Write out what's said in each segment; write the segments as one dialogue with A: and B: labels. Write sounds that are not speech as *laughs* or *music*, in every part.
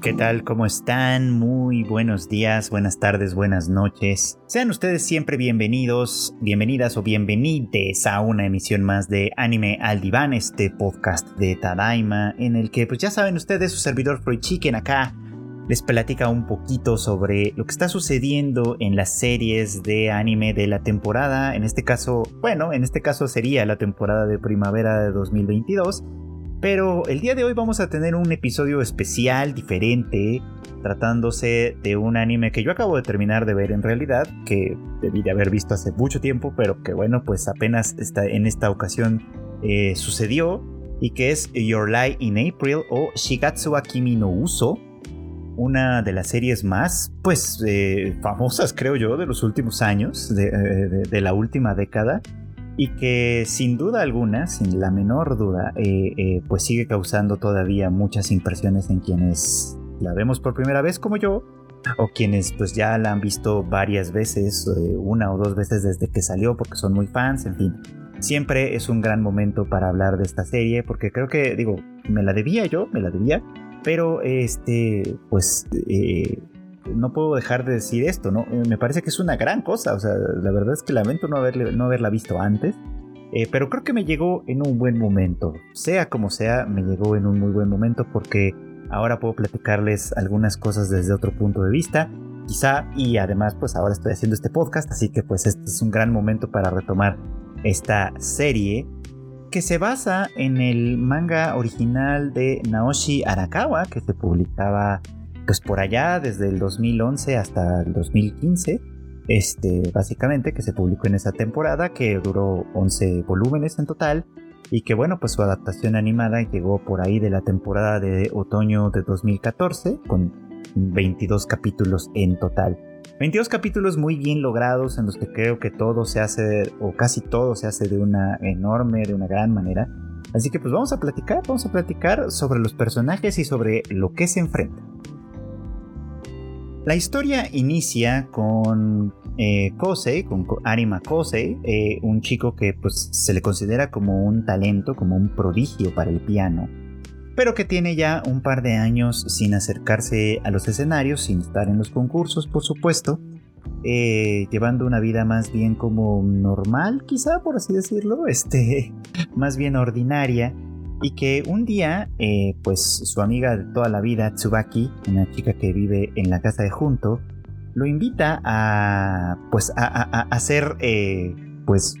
A: ¿Qué tal? ¿Cómo están? Muy buenos días, buenas tardes, buenas noches. Sean ustedes siempre bienvenidos, bienvenidas o bienvenides a una emisión más de Anime al Diván, este podcast de Tadaima, en el que, pues ya saben ustedes, su servidor Freud Chicken acá les platica un poquito sobre lo que está sucediendo en las series de anime de la temporada. En este caso, bueno, en este caso sería la temporada de primavera de 2022 pero el día de hoy vamos a tener un episodio especial, diferente, tratándose de un anime que yo acabo de terminar de ver en realidad, que debí de haber visto hace mucho tiempo, pero que bueno, pues apenas está, en esta ocasión eh, sucedió, y que es Your Lie in April o Shigatsu Akimi no Uso, una de las series más, pues, eh, famosas creo yo de los últimos años, de eh, la última década y que sin duda alguna, sin la menor duda, eh, eh, pues sigue causando todavía muchas impresiones en quienes la vemos por primera vez como yo, o quienes pues ya la han visto varias veces, eh, una o dos veces desde que salió porque son muy fans, en fin. Siempre es un gran momento para hablar de esta serie porque creo que, digo, me la debía yo, me la debía, pero este, pues no puedo dejar de decir esto, ¿no? Eh, me parece que es una gran cosa, o sea, la verdad es que lamento no, haberle, no haberla visto antes, eh, pero creo que me llegó en un buen momento, sea como sea, me llegó en un muy buen momento porque ahora puedo platicarles algunas cosas desde otro punto de vista, quizá, y además pues ahora estoy haciendo este podcast, así que pues este es un gran momento para retomar esta serie que se basa en el manga original de Naoshi Arakawa que se publicaba pues por allá desde el 2011 hasta el 2015, este, básicamente, que se publicó en esa temporada, que duró 11 volúmenes en total, y que bueno, pues su adaptación animada llegó por ahí de la temporada de otoño de 2014, con 22 capítulos en total. 22 capítulos muy bien logrados en los que creo que todo se hace, o casi todo se hace de una enorme, de una gran manera. Así que pues vamos a platicar, vamos a platicar sobre los personajes y sobre lo que se enfrenta. La historia inicia con eh, Kosei, con Arima Kosei, eh, un chico que pues, se le considera como un talento, como un prodigio para el piano, pero que tiene ya un par de años sin acercarse a los escenarios, sin estar en los concursos, por supuesto, eh, llevando una vida más bien como normal, quizá por así decirlo, este, *laughs* más bien ordinaria y que un día, eh, pues su amiga de toda la vida, Tsubaki, una chica que vive en la casa de Junto, lo invita a, pues, a, hacer, eh, pues,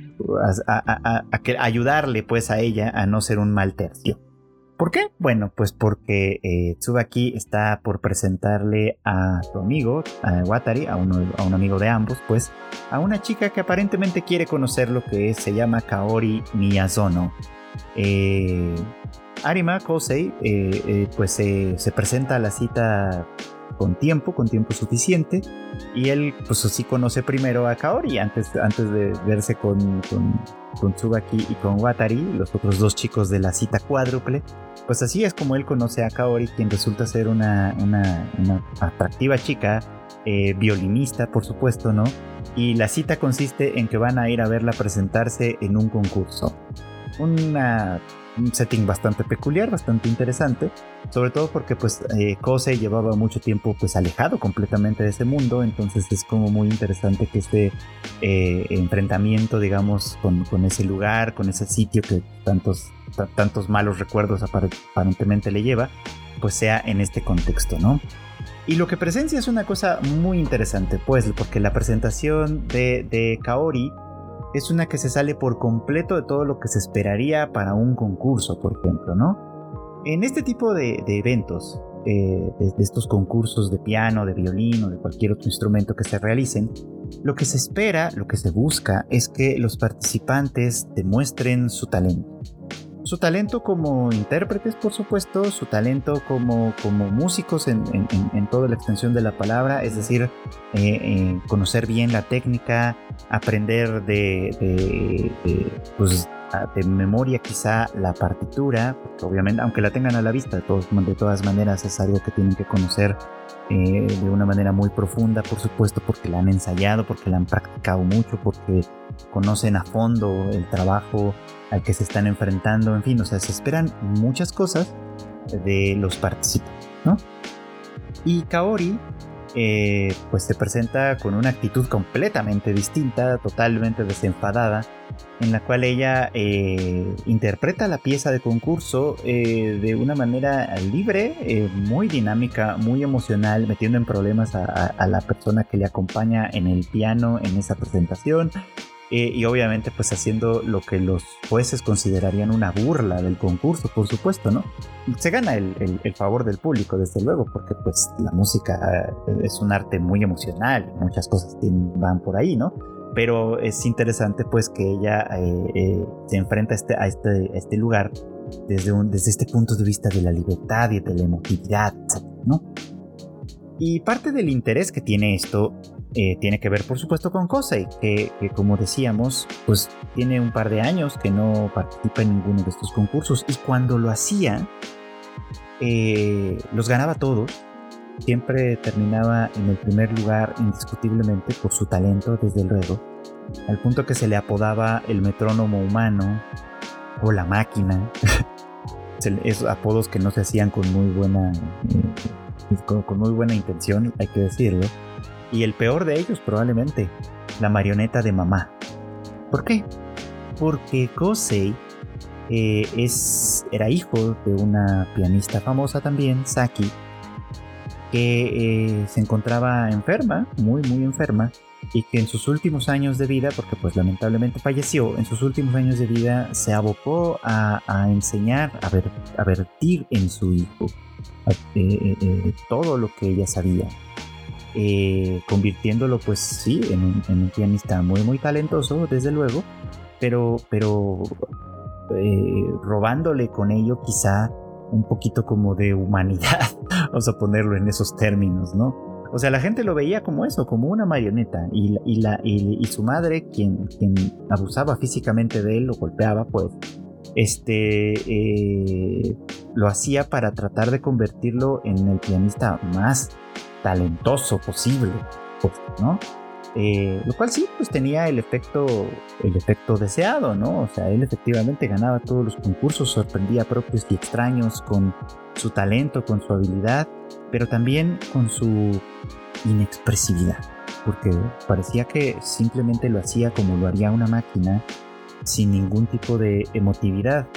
A: a, ayudarle, pues, a ella a no ser un mal tercio. ¿Por qué? Bueno, pues porque eh, Tsubaki está por presentarle a su amigo, a Watari, a, a un amigo de ambos, pues, a una chica que aparentemente quiere conocer lo que se llama Kaori Miyazono eh, Arima Kosei eh, eh, pues se presenta a la cita con tiempo, con tiempo suficiente, y él pues así conoce primero a Kaori antes, antes de verse con, con, Tsubaki y con Watari, los otros dos chicos de la cita cuádruple. Pues así es como él conoce a Kaori, quien resulta ser una, una, atractiva chica, violinista por supuesto, ¿no? Y la cita consiste en que van a ir a verla presentarse en un concurso un setting bastante peculiar, bastante interesante, sobre todo porque pues eh, llevaba mucho tiempo pues alejado completamente de ese mundo, entonces es como muy interesante que este eh, enfrentamiento, digamos, con, con, ese lugar, con ese sitio que tantos, tantos malos recuerdos aparentemente le lleva, pues sea en este contexto, ¿no? Y lo que presencia es una cosa muy interesante, pues, porque la presentación de, de Kaori es una que se sale por completo de todo lo que se esperaría para un concurso, por ejemplo, ¿no? En este tipo de, eventos, eh, de, estos concursos de piano, de violín o de cualquier otro instrumento que se realicen, lo que se espera, lo que se busca es que los participantes demuestren su talento su talento como intérpretes, por supuesto, su talento como, como músicos en, toda la extensión de la palabra, es decir, eh, eh, conocer bien la técnica, aprender de, de, pues, de memoria quizá la partitura, obviamente, aunque la tengan a la vista, de, de todas maneras es algo que tienen que conocer eh, de una manera muy profunda, por supuesto, porque la han ensayado, porque la han practicado mucho, porque conocen a fondo el trabajo al que se están enfrentando, en fin, o sea, se esperan muchas cosas de los participantes, ¿no? Y Kaori eh, pues se presenta con una actitud completamente distinta, totalmente desenfadada, en la cual ella eh, interpreta la pieza de concurso eh, de una manera libre, muy dinámica, muy emocional, metiendo en problemas a, la persona que le acompaña en el piano en esa presentación. y obviamente pues haciendo lo que los jueces considerarían una burla del concurso, por supuesto, ¿no? se gana el, favor del público, desde luego, porque pues la música es un arte muy emocional, muchas cosas van por ahí, ¿no? Pero es interesante pues que ella eh, eh, se enfrenta a este, a este, este lugar desde, un, desde este punto de vista de la libertad y de la emotividad, ¿no? Y parte del interés que tiene esto eh, tiene que ver por supuesto con Kosei, que, que, como decíamos, pues tiene un par de años que no participa en ninguno de estos concursos y cuando lo hacía, eh, los ganaba todos. Siempre terminaba en el primer lugar indiscutiblemente por su talento, desde luego, al punto que se le apodaba el metrónomo humano o la máquina. *laughs* Esos apodos que no se hacían con muy buena con, muy buena intención, hay que decirlo. Y el peor de ellos probablemente, la marioneta de mamá. ¿Por qué? Porque Kosei eh, es, era hijo de una pianista famosa también, Saki, que eh, se encontraba enferma, muy muy enferma, y que en sus últimos años de vida, porque pues lamentablemente falleció, en sus últimos años de vida se abocó a, enseñar, a, ver, vertir en su hijo eh, todo lo que ella sabía. convirtiéndolo pues sí en un, en un, pianista muy muy talentoso desde luego pero pero eh, robándole con ello quizá un poquito como de humanidad, vamos a ponerlo en esos términos, ¿no? O sea, la gente lo veía como eso, como una marioneta, y, y, la, y, su madre, quien, quien abusaba físicamente de él, lo golpeaba, pues, este, eh, lo hacía para tratar de convertirlo en el pianista más talentoso posible, pues, ¿no? Eh, lo cual sí, pues tenía el efecto, el efecto deseado, ¿no? O sea, él efectivamente ganaba todos los concursos, sorprendía propios y extraños con su talento, con su habilidad, pero también con su inexpresividad, porque parecía que simplemente lo hacía como lo haría una máquina, sin ningún tipo de emotividad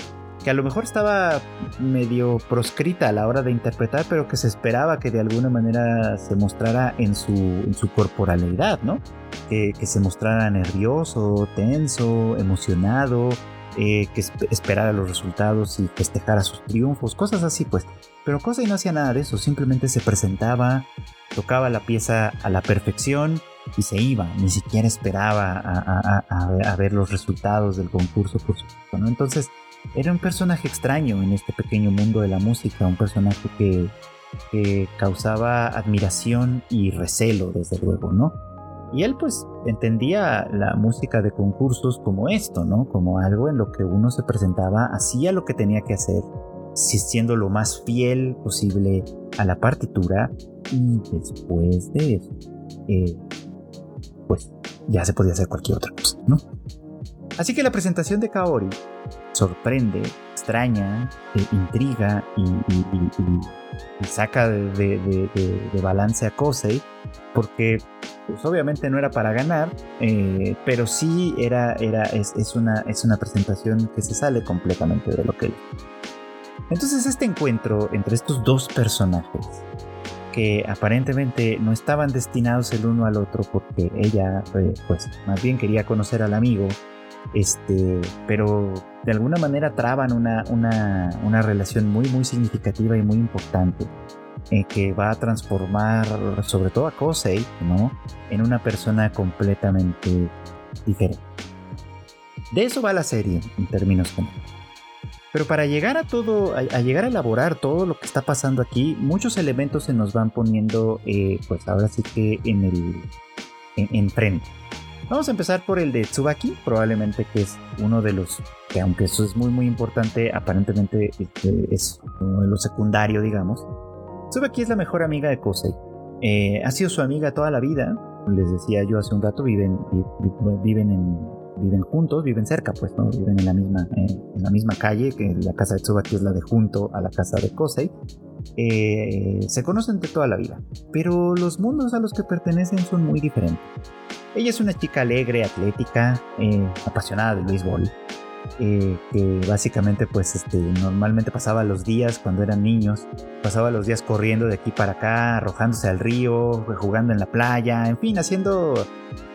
A: que a lo mejor estaba medio proscrita a la hora de interpretar, pero que se esperaba que de alguna manera se mostrara en su, en su corporalidad, ¿no? Que, se mostrara nervioso, tenso, emocionado, eh, que esperara los resultados y festejara sus triunfos, cosas así, pues. Pero Cosa no hacía nada de eso, simplemente se presentaba, tocaba la pieza a la perfección y se iba, ni siquiera esperaba a, a ver los resultados del concurso, por supuesto, ¿no? Entonces, era un personaje extraño en este pequeño mundo de la música, un personaje que, causaba admiración y recelo, desde luego, ¿no? Y él pues entendía la música de concursos como esto, ¿no? Como algo en lo que uno se presentaba, hacía lo que tenía que hacer, siendo lo más fiel posible a la partitura y después de eso, eh, pues ya se podía hacer cualquier otra cosa, ¿no? Así que la presentación de Kaori sorprende, extraña, eh, intriga y, saca de, balance a Kosei, porque pues, obviamente no era para ganar, eh, pero sí era, era, es, una, es una presentación que se sale completamente de lo que él. Entonces este encuentro entre estos dos personajes, que aparentemente no estaban destinados el uno al otro porque ella eh, pues más bien quería conocer al amigo este, pero de alguna manera traban una, una, relación muy, muy significativa y muy importante. Eh, que va a transformar sobre todo a Kosei ¿no? en una persona completamente diferente. De eso va la serie en términos generales. Pero para llegar a todo, a, llegar a elaborar todo lo que está pasando aquí, muchos elementos se nos van poniendo, eh, pues ahora sí que en el en frente. Vamos a empezar por el de Tsubaki, probablemente que es uno de los que aunque eso es muy muy importante, aparentemente este, es uno de los secundarios, digamos. Tsubaki es la mejor amiga de Kosei. Eh, ha sido su amiga toda la vida. Les decía yo hace un rato, viven, viven, en, viven juntos, viven cerca, pues, ¿no? Viven en la misma, eh, en la misma calle, que la casa de Tsubaki es la de junto a la casa de Kosei. Eh, se conocen de toda la vida, pero los mundos a los que pertenecen son muy diferentes. Ella es una chica alegre, atlética, eh, apasionada del béisbol, eh, que básicamente pues este, normalmente pasaba los días cuando eran niños, pasaba los días corriendo de aquí para acá, arrojándose al río, jugando en la playa, en fin, haciendo,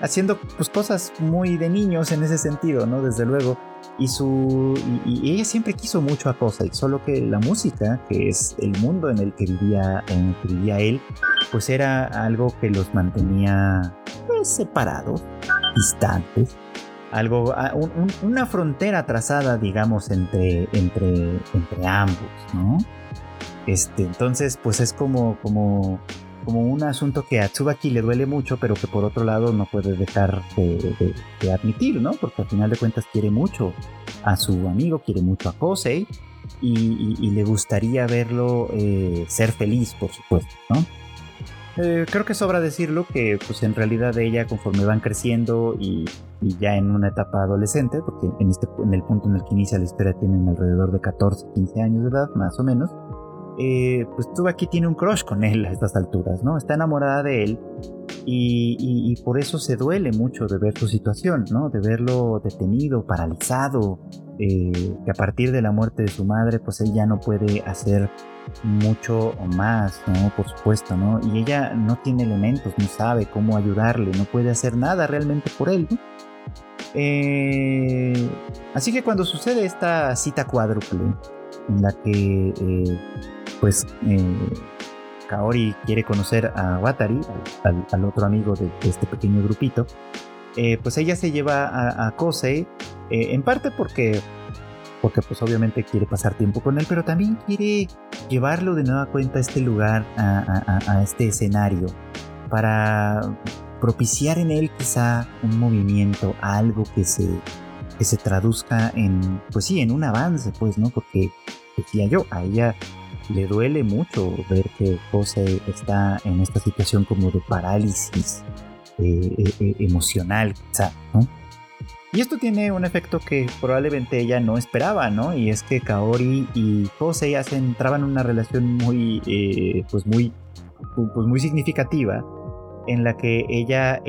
A: haciendo pues cosas muy de niños en ese sentido, ¿no? Desde luego. Y, su, y, ella siempre quiso mucho a Cosa, solo que la música, que es el mundo en el que vivía, en vivía él, pues era algo que los mantenía pues, separados, distantes algo, una frontera trazada, digamos, entre, entre, entre ambos, ¿no? Este, entonces, pues es como, como, como un asunto que a Tsubaki le duele mucho, pero que por otro lado no puede dejar de, admitir, ¿no? Porque al final de cuentas quiere mucho a su amigo, quiere mucho a Kosei y, le gustaría verlo eh, ser feliz, por supuesto, ¿no? Eh, creo que sobra decirlo que pues en realidad ella conforme van creciendo y, ya en una etapa adolescente, porque en, este, en el punto en el que inicia la historia tienen alrededor de 14, 15 años de edad, más o menos, eh, pues aquí tiene un crush con él a estas alturas, ¿no? Está enamorada de él y, por eso se duele mucho de ver su situación, ¿no? De verlo detenido, paralizado, eh, que a partir de la muerte de su madre, pues él ya no puede hacer mucho más, ¿no? Por supuesto, ¿no? Y ella no tiene elementos, no sabe cómo ayudarle, no puede hacer nada realmente por él. Eh, así que cuando sucede esta cita cuádruple, en la que, eh, pues, eh, Kaori quiere conocer a Watari, al, otro amigo de, este pequeño grupito, pues ella se lleva a, a Kosei, en parte porque porque pues obviamente quiere pasar tiempo con él, pero también quiere llevarlo de nueva cuenta a este lugar, a, este escenario, para propiciar en él quizá un movimiento, algo que se, que se traduzca en, pues sí, en un avance, pues, ¿no? Porque decía yo, a ella le duele mucho ver que José está en esta situación como de parálisis eh, eh, eh, emocional, quizá, ¿no? Y esto tiene un efecto que probablemente ella no esperaba, ¿no? Y es que Kaori y Josei hacen, entraban en una relación muy, pues muy, pues muy significativa en la que ella,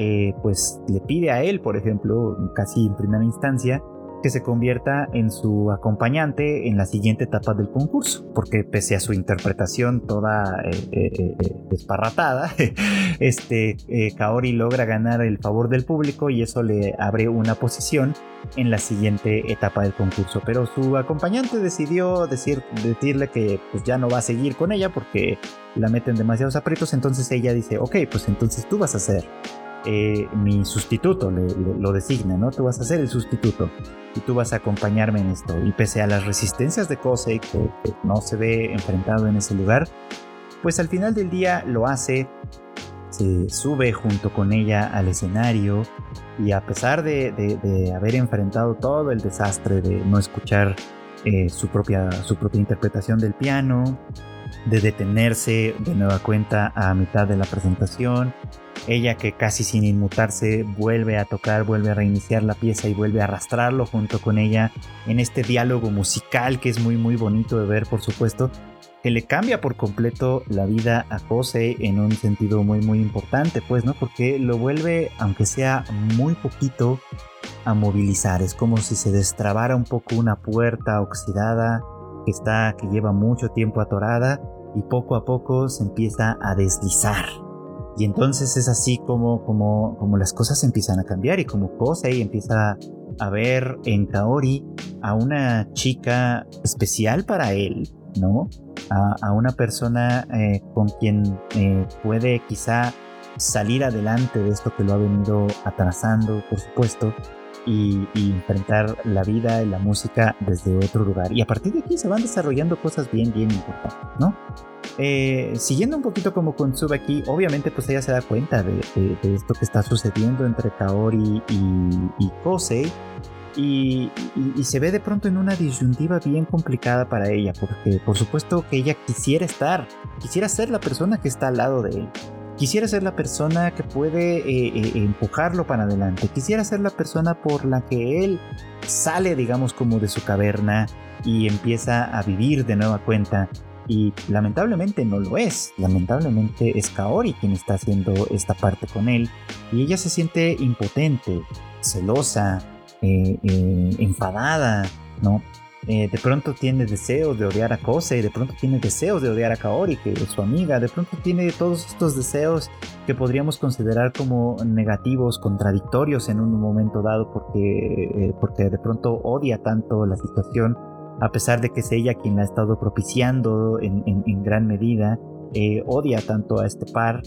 A: pues le pide a él, por ejemplo, casi en primera instancia, que se convierta en su acompañante en la siguiente etapa del concurso, porque pese a su interpretación toda eh, eh, eh, desparratada, *laughs* este, Kaori logra ganar el favor del público y eso le abre una posición en la siguiente etapa del concurso. Pero su acompañante decidió decir, decirle que pues, ya no va a seguir con ella porque la meten demasiados aprietos, entonces ella dice, ok, pues entonces tú vas a ser mi sustituto, lo designa, ¿no? Tú vas a ser el sustituto y tú vas a acompañarme en esto. Y pese a las resistencias de Kosei, que, no se ve enfrentado en ese lugar, pues al final del día lo hace, se sube junto con ella al escenario y a pesar de, haber enfrentado todo el desastre de no escuchar eh, su, propia, su propia interpretación del piano, de detenerse de nueva cuenta a mitad de la presentación, ella que casi sin inmutarse vuelve a tocar, vuelve a reiniciar la pieza y vuelve a arrastrarlo junto con ella en este diálogo musical que es muy muy bonito de ver por supuesto, que le cambia por completo la vida a José en un sentido muy muy importante pues, ¿no? Porque lo vuelve, aunque sea muy poquito, a movilizar, es como si se destrabara un poco una puerta oxidada que está, que lleva mucho tiempo atorada y poco a poco se empieza a deslizar y entonces es así como, como, como las cosas empiezan a cambiar y como Kosei empieza a ver en Kaori a una chica especial para él, ¿no? A, una persona eh, con quien eh, puede quizá salir adelante de esto que lo ha venido atrasando, por supuesto, y, enfrentar la vida y la música desde otro lugar. Y a partir de aquí se van desarrollando cosas bien, bien importantes, ¿no? Eh, siguiendo un poquito como con Tsubaki, obviamente pues ella se da cuenta de, esto que está sucediendo entre Kaori y, Kosei y, y, se ve de pronto en una disyuntiva bien complicada para ella, porque por supuesto que ella quisiera estar, quisiera ser la persona que está al lado de él, quisiera ser la persona que puede eh, eh, empujarlo para adelante, quisiera ser la persona por la que él sale, digamos, como de su caverna y empieza a vivir de nueva cuenta y lamentablemente no lo es. Lamentablemente es Kaori quien está haciendo esta parte con él y ella se siente impotente, celosa, eh, enfadada, ¿no? Eh, de pronto tiene deseos de odiar a Kose, de pronto tiene deseos de odiar a Kaori, que es su amiga, de pronto tiene todos estos deseos que podríamos considerar como negativos, contradictorios en un momento dado, porque, porque de pronto odia tanto la situación a pesar de que es ella quien la ha estado propiciando en, gran medida, eh, odia tanto a este par,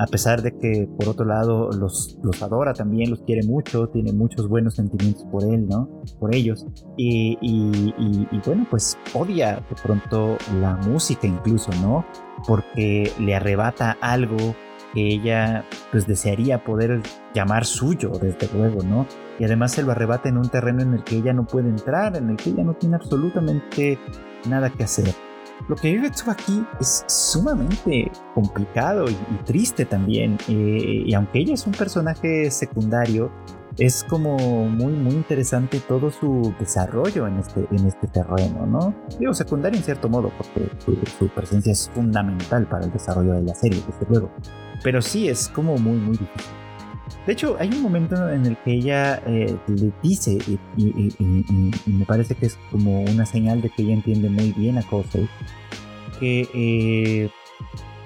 A: a pesar de que por otro lado los, los adora también, los quiere mucho, tiene muchos buenos sentimientos por él, ¿no? Por ellos. Y, y bueno, pues odia de pronto la música incluso, ¿no? Porque le arrebata algo que ella pues desearía poder llamar suyo, desde luego, ¿no? Y además se lo arrebata en un terreno en el que ella no puede entrar, en el que ella no tiene absolutamente nada que hacer. Lo que vive aquí es sumamente complicado y, triste también, eh, y aunque ella es un personaje secundario, es como muy muy interesante todo su desarrollo en este, en este terreno, ¿no? Digo secundario en cierto modo, porque su, presencia es fundamental para el desarrollo de la serie, desde luego. Pero sí es como muy muy difícil. De hecho, hay un momento en el que ella eh, le dice, y, me parece que es como una señal de que ella entiende muy bien a que, eh,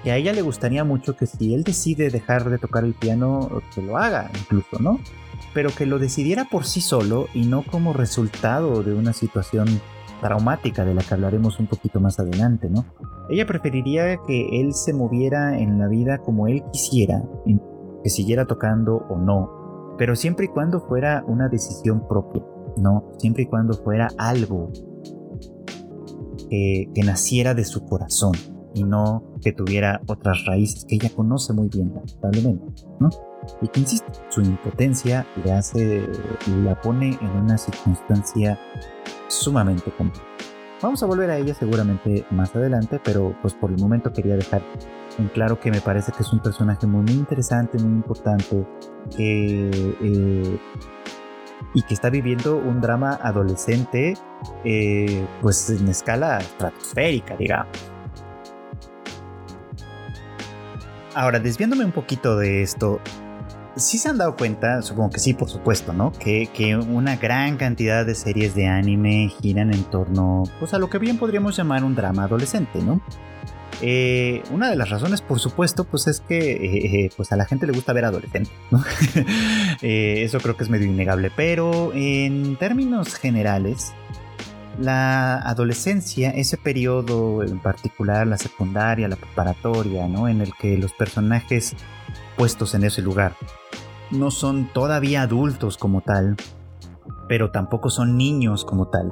A: que a ella le gustaría mucho que si él decide dejar de tocar el piano, que lo haga incluso, ¿no? pero que lo decidiera por sí solo y no como resultado de una situación traumática de la que hablaremos un poquito más adelante, ¿no? Ella preferiría que él se moviera en la vida como él quisiera, que siguiera tocando o no, pero siempre y cuando fuera una decisión propia, ¿no? Siempre y cuando fuera algo que, que naciera de su corazón y no que tuviera otras raíces que ella conoce muy bien, lamentablemente, ¿no? y que insiste, su impotencia le hace, la pone en una circunstancia sumamente compleja. Vamos a volver a ella seguramente más adelante, pero pues por el momento quería dejar en claro que me parece que es un personaje muy, interesante, muy importante, eh, y que está viviendo un drama adolescente, eh, pues en escala estratosférica, digamos. Ahora, desviándome un poquito de esto, sí se han dado cuenta, supongo que sí, por supuesto, ¿no? Que, una gran cantidad de series de anime giran en torno, pues a lo que bien podríamos llamar un drama adolescente, ¿no? Eh, una de las razones, por supuesto, pues es que eh, eh, pues a la gente le gusta ver adolescente, ¿no? *laughs* eso creo que es medio innegable, pero en términos generales, la adolescencia, ese periodo en particular, la secundaria, la preparatoria, ¿no? En el que los personajes puestos en ese lugar no son todavía adultos como tal, pero tampoco son niños como tal.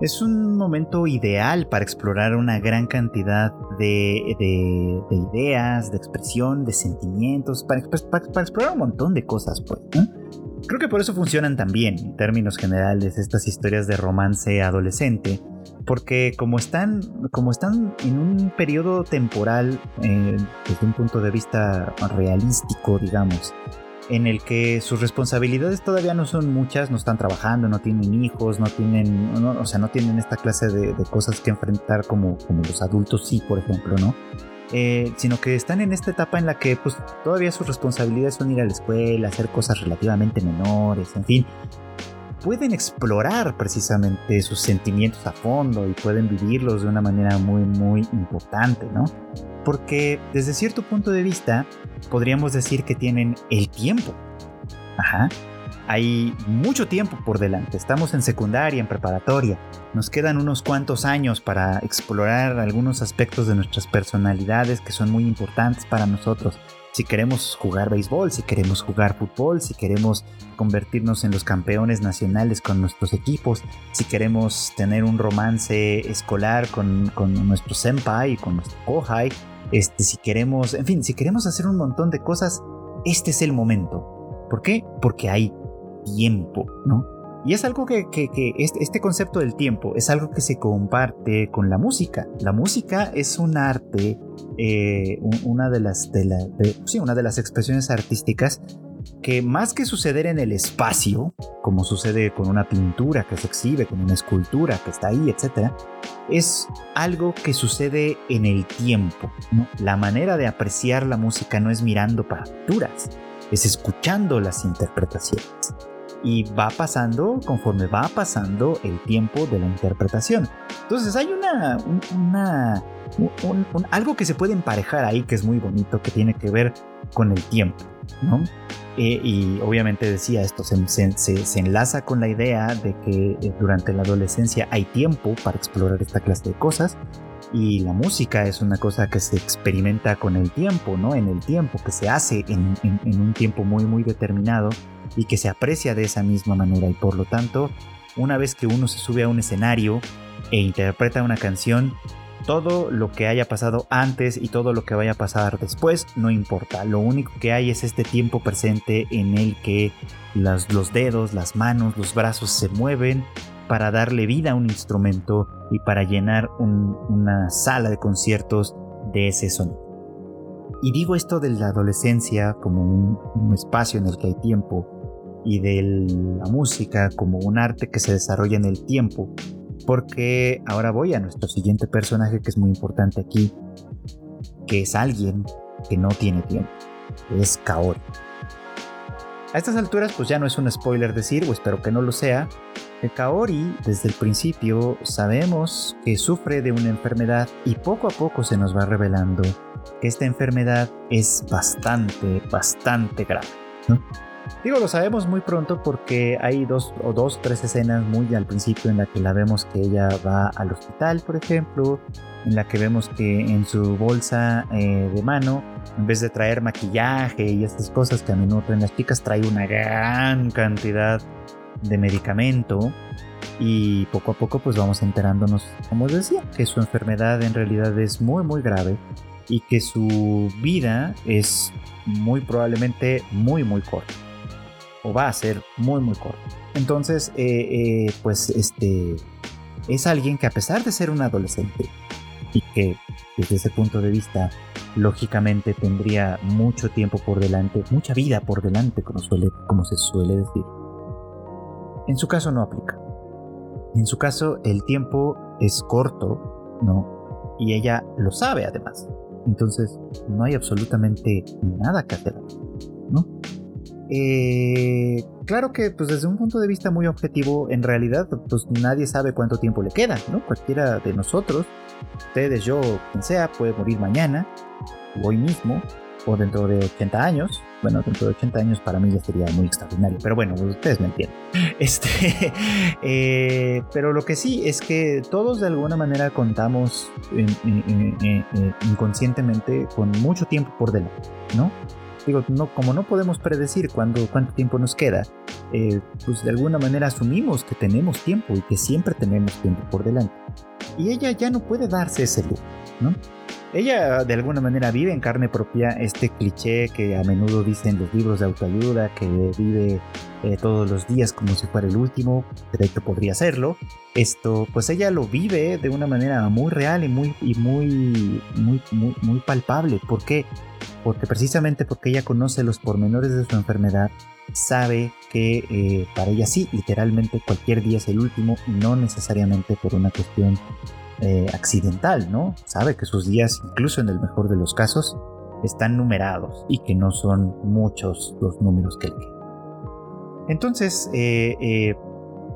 A: Es un momento ideal para explorar una gran cantidad de, ideas, de expresión, de sentimientos, para, explorar un montón de cosas, pues. Creo que por eso funcionan también, en términos generales, estas historias de romance adolescente, porque como están, como están en un periodo temporal, eh, desde un punto de vista realístico, digamos, en el que sus responsabilidades todavía no son muchas, no están trabajando, no tienen hijos, no tienen, o sea, no tienen esta clase de, cosas que enfrentar como, como los adultos sí, por ejemplo, ¿no? Eh, sino que están en esta etapa en la que pues todavía sus responsabilidades son ir a la escuela, hacer cosas relativamente menores, en fin, pueden explorar precisamente sus sentimientos a fondo y pueden vivirlos de una manera muy muy importante, ¿no? Porque desde cierto punto de vista podríamos decir que tienen el tiempo. Ajá. Hay mucho tiempo por delante. Estamos en secundaria, en preparatoria. Nos quedan unos cuantos años para explorar algunos aspectos de nuestras personalidades que son muy importantes para nosotros si queremos jugar béisbol, si queremos jugar fútbol, si queremos convertirnos en los campeones nacionales con nuestros equipos, si queremos tener un romance escolar con, nuestro senpai con nuestro kohai, este, si queremos, en fin, si queremos hacer un montón de cosas, este es el momento. ¿Por qué? Porque hay tiempo, ¿no? Y es algo que, este, este, concepto del tiempo es algo que se comparte con la música. La música es un arte, eh, una, de las, de sí, una de las expresiones artísticas que más que suceder en el espacio, como sucede con una pintura que se exhibe, con una escultura que está ahí, etc., es algo que sucede en el tiempo. La manera de apreciar la música no es mirando partituras, es escuchando las interpretaciones. Y va pasando conforme va pasando el tiempo de la interpretación. Entonces hay una, una algo que se puede emparejar ahí que es muy bonito, que tiene que ver con el tiempo, ¿no? Y obviamente decía esto, se, se, enlaza con la idea de que eh, durante la adolescencia hay tiempo para explorar esta clase de cosas y la música es una cosa que se experimenta con el tiempo, ¿no? En el tiempo, que se hace en un tiempo muy, muy determinado y que se aprecia de esa misma manera y por lo tanto, una vez que uno se sube a un escenario e interpreta una canción, todo lo que haya pasado antes y todo lo que vaya a pasar después no importa. Lo único que hay es este tiempo presente en el que los dedos, las manos, los brazos se mueven para darle vida a un instrumento y para llenar una sala de conciertos de ese sonido. Y digo esto de la adolescencia como un espacio en el que hay tiempo y de la música como un arte que se desarrolla en el tiempo porque ahora voy a nuestro siguiente personaje que es muy importante aquí, que es alguien que no tiene tiempo, es Kaori. A estas alturas pues ya no es un spoiler decir, o espero que no lo sea, que Kaori desde el principio sabemos que sufre de una enfermedad y poco a poco se nos va revelando que esta enfermedad es bastante, bastante grave. ¿no? Digo, lo sabemos muy pronto porque hay dos o dos, tres escenas muy al principio en la que la vemos que ella va al hospital, por ejemplo, en la que vemos que en su bolsa eh, de mano, en vez de traer maquillaje y estas cosas que a menudo traen las chicas, trae una gran cantidad de medicamento y poco a poco pues vamos enterándonos, como os decía, que su enfermedad en realidad es muy muy grave y que su vida es muy probablemente muy muy corta o va a ser muy muy corto. Entonces, eh, eh, pues este es alguien que a pesar de ser un adolescente y que desde ese punto de vista lógicamente tendría mucho tiempo por delante, mucha vida por delante, como, suele, como se suele decir. En su caso no aplica. En su caso el tiempo es corto, ¿no? Y ella lo sabe además. Entonces no hay absolutamente nada que hacer, ¿no? Eh, claro que pues desde un punto de vista muy objetivo, en realidad pues nadie sabe cuánto tiempo le queda, ¿no? Cualquiera de nosotros, ustedes, yo, quien sea, puede morir mañana, hoy mismo, o dentro de 80 años. Bueno, dentro de 80 años para mí ya sería muy extraordinario, pero bueno, ustedes me entienden. *laughs* Este, eh, pero lo que sí es que todos de alguna manera contamos inconscientemente con mucho tiempo por delante, ¿no? Digo, no, como no podemos predecir cuándo, cuánto tiempo nos queda, eh, pues de alguna manera asumimos que tenemos tiempo y que siempre tenemos tiempo por delante. Y ella ya no puede darse ese lujo, ¿no? Ella de alguna manera vive en carne propia este cliché que a menudo dicen los libros de autoayuda, que vive eh, todos los días como si fuera el último, creo que podría serlo. Esto, pues ella lo vive de una manera muy real y muy, y muy, muy, muy, muy palpable. ¿Por qué? Porque precisamente porque ella conoce los pormenores de su enfermedad, sabe que eh, para ella sí, literalmente cualquier día es el último y no necesariamente por una cuestión eh, accidental, ¿no? Sabe que sus días, incluso en el mejor de los casos, están numerados y que no son muchos los números que le quedan. Entonces, eh,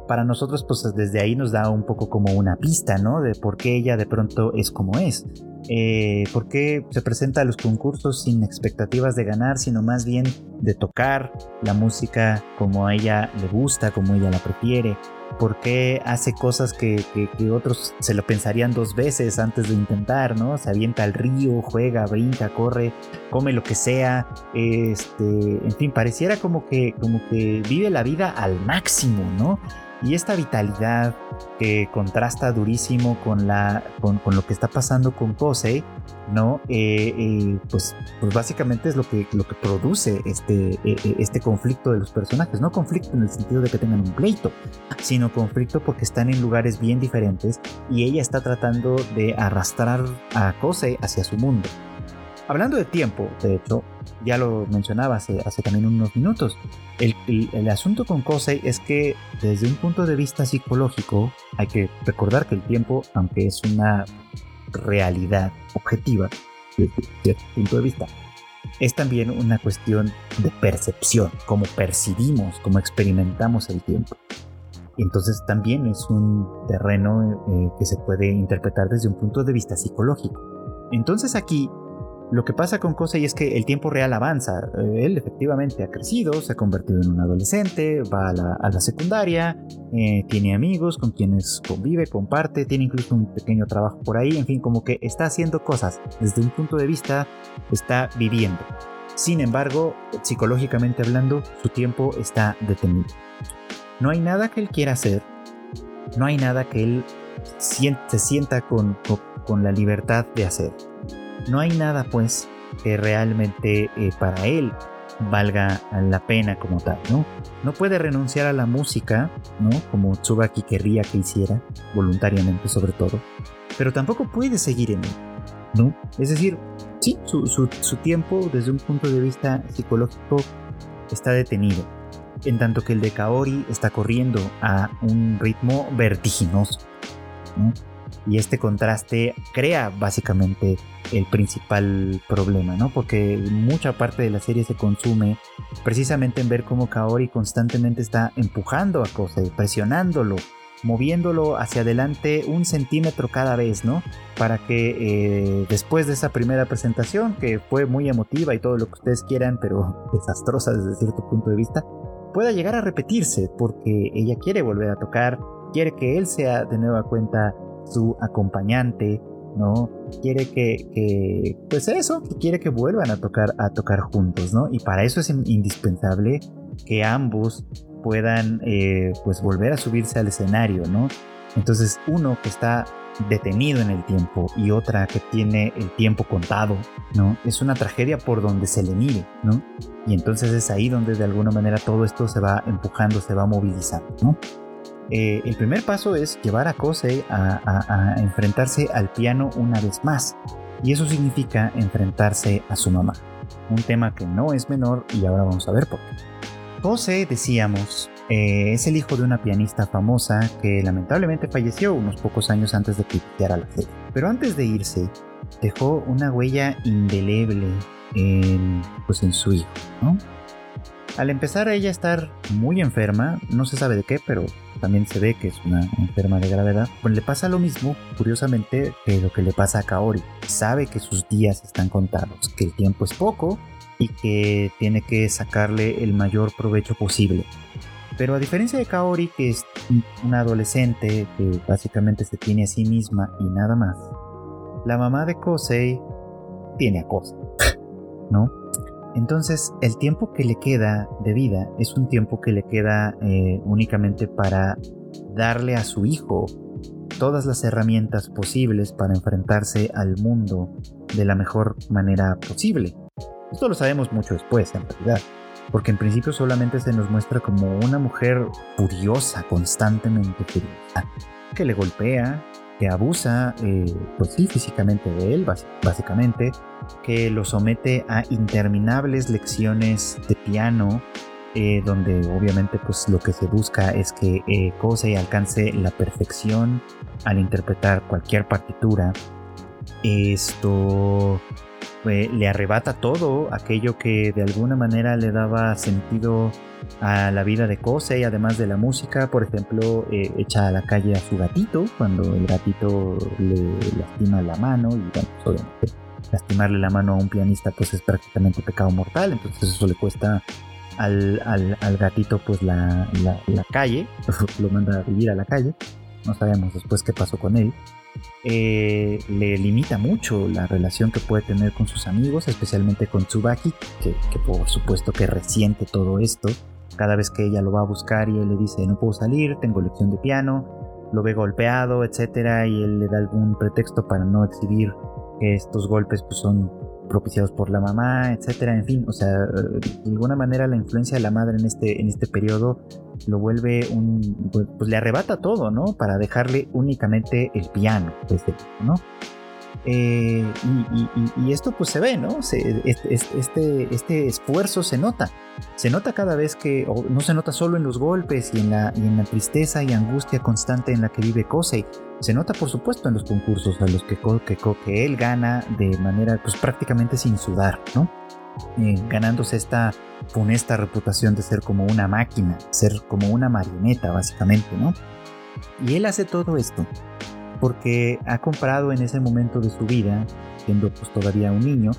A: para nosotros, pues desde ahí nos da un poco como una pista, ¿no? De por qué ella de pronto es como es. Eh, por qué se presenta a los concursos sin expectativas de ganar, sino más bien de tocar la música como a ella le gusta, como ella la prefiere, por qué hace cosas que, otros se lo pensarían dos veces antes de intentar, ¿no? Se avienta al río, juega, brinca, corre, come lo que sea, este, en fin, pareciera como que, como que vive la vida al máximo, ¿no? Y esta vitalidad que contrasta durísimo con, la, con, lo que está pasando con Kosei, ¿no? Eh, eh, pues, pues básicamente es lo que, lo que produce este, eh, este conflicto de los personajes. No conflicto en el sentido de que tengan un pleito, sino conflicto porque están en lugares bien diferentes y ella está tratando de arrastrar a Kosei hacia su mundo. Hablando de tiempo, de hecho, ya lo mencionaba hace, hace también unos minutos, el, el, asunto con Kosei es que desde un punto de vista psicológico hay que recordar que el tiempo, aunque es una realidad objetiva, desde cierto punto de vista, es también una cuestión de percepción, cómo percibimos, cómo experimentamos el tiempo. Entonces también es un terreno eh, que se puede interpretar desde un punto de vista psicológico. Entonces aquí lo que pasa con Kosei es que el tiempo real avanza. Eh, él efectivamente ha crecido, se ha convertido en un adolescente, va a la, secundaria, eh, tiene amigos con quienes convive, comparte, tiene incluso un pequeño trabajo por ahí, en fin, como que está haciendo cosas. Desde un punto de vista, está viviendo. Sin embargo, psicológicamente hablando, su tiempo está detenido. No hay nada que él quiera hacer, no hay nada que él se sienta con la libertad de hacer no hay nada pues que realmente eh, para él valga la pena como tal, ¿no? No puede renunciar a la música, ¿no? Como Tsubaki querría que hiciera, voluntariamente sobre todo, pero tampoco puede seguir en él, ¿no? Es decir, sí, su, su tiempo desde un punto de vista psicológico está detenido, en tanto que el de Kaori está corriendo a un ritmo vertiginoso, ¿no? Y este contraste crea básicamente el principal problema, ¿no? Porque mucha parte de la serie se consume precisamente en ver cómo Kaori constantemente está empujando a Kosei, presionándolo, moviéndolo hacia adelante un centímetro cada vez, ¿no? Para que eh, después de esa primera presentación, que fue muy emotiva y todo lo que ustedes quieran, pero *laughs* desastrosa desde cierto punto de vista, pueda llegar a repetirse, porque ella quiere volver a tocar, quiere que él sea de nueva cuenta su acompañante, ¿no? Quiere que, pues eso, quiere que vuelvan a tocar, a tocar juntos, ¿no? Y para eso es indispensable que ambos puedan, eh, pues volver a subirse al escenario, ¿no? Entonces, uno que está detenido en el tiempo y otra que tiene el tiempo contado, ¿no? Es una tragedia por donde se le mire, ¿no? Y entonces es ahí donde de alguna manera todo esto se va empujando, se va movilizando, ¿no? Eh, el primer paso es llevar a Kosei a, enfrentarse al piano una vez más. Y eso significa enfrentarse a su mamá. Un tema que no es menor y ahora vamos a ver por qué. Kosei, decíamos, eh, es el hijo de una pianista famosa que lamentablemente falleció unos pocos años antes de que iniciara la serie. Pero antes de irse, dejó una huella indeleble en, pues en su hijo, ¿no? Al empezar a ella estar muy enferma, no se sabe de qué, pero también se ve que es una enferma de gravedad, pues le pasa lo mismo, curiosamente, que lo que le pasa a Kaori. Sabe que sus días están contados, que el tiempo es poco y que tiene que sacarle el mayor provecho posible. Pero a diferencia de Kaori, que es una adolescente que básicamente se tiene a sí misma y nada más, la mamá de Kosei tiene a Kosei, *laughs* ¿no? Entonces, el tiempo que le queda de vida es un tiempo que le queda eh, únicamente para darle a su hijo todas las herramientas posibles para enfrentarse al mundo de la mejor manera posible. Esto lo sabemos mucho después, en realidad, porque en principio solamente se nos muestra como una mujer furiosa, constantemente furiosa, que le golpea, que abusa, eh, pues sí, físicamente de él, básicamente, que lo somete a interminables lecciones de piano, eh, donde obviamente pues lo que se busca es que eh, Kosei alcance la perfección al interpretar cualquier partitura. Esto le arrebata todo aquello que de alguna manera le daba sentido a la vida de Kosei, además de la música, por ejemplo, eh, echa a la calle a su gatito cuando el gatito le lastima la mano y bueno, pues, obviamente lastimarle la mano a un pianista pues es prácticamente pecado mortal, entonces eso le cuesta al, gatito pues la, la calle, *laughs* lo manda a vivir a la calle, no sabemos después qué pasó con él. Eh, le limita mucho la relación que puede tener con sus amigos, especialmente con Tsubaki, que, por supuesto que resiente todo esto. Cada vez que ella lo va a buscar y él le dice no puedo salir, tengo lección de piano, lo ve golpeado, etcétera, y él le da algún pretexto para no exhibir que estos golpes pues, son propiciados por la mamá, etcétera, en fin, o sea, de alguna manera la influencia de la madre en este, en este periodo lo vuelve un, pues, pues le arrebata todo, ¿no? Para dejarle únicamente el piano, ¿no? Eh, y, esto pues se ve, ¿no? este, este, esfuerzo se nota. Se nota cada vez que, no se nota solo en los golpes y en, la, y en la tristeza y angustia constante en la que vive Kosei. Se nota por supuesto en los concursos a los que, que, que él gana de manera pues prácticamente sin sudar, ¿no? Eh, ganándose esta funesta reputación de ser como una máquina, ser como una marioneta básicamente, ¿no? Y él hace todo esto porque ha comprado en ese momento de su vida, siendo pues todavía un niño,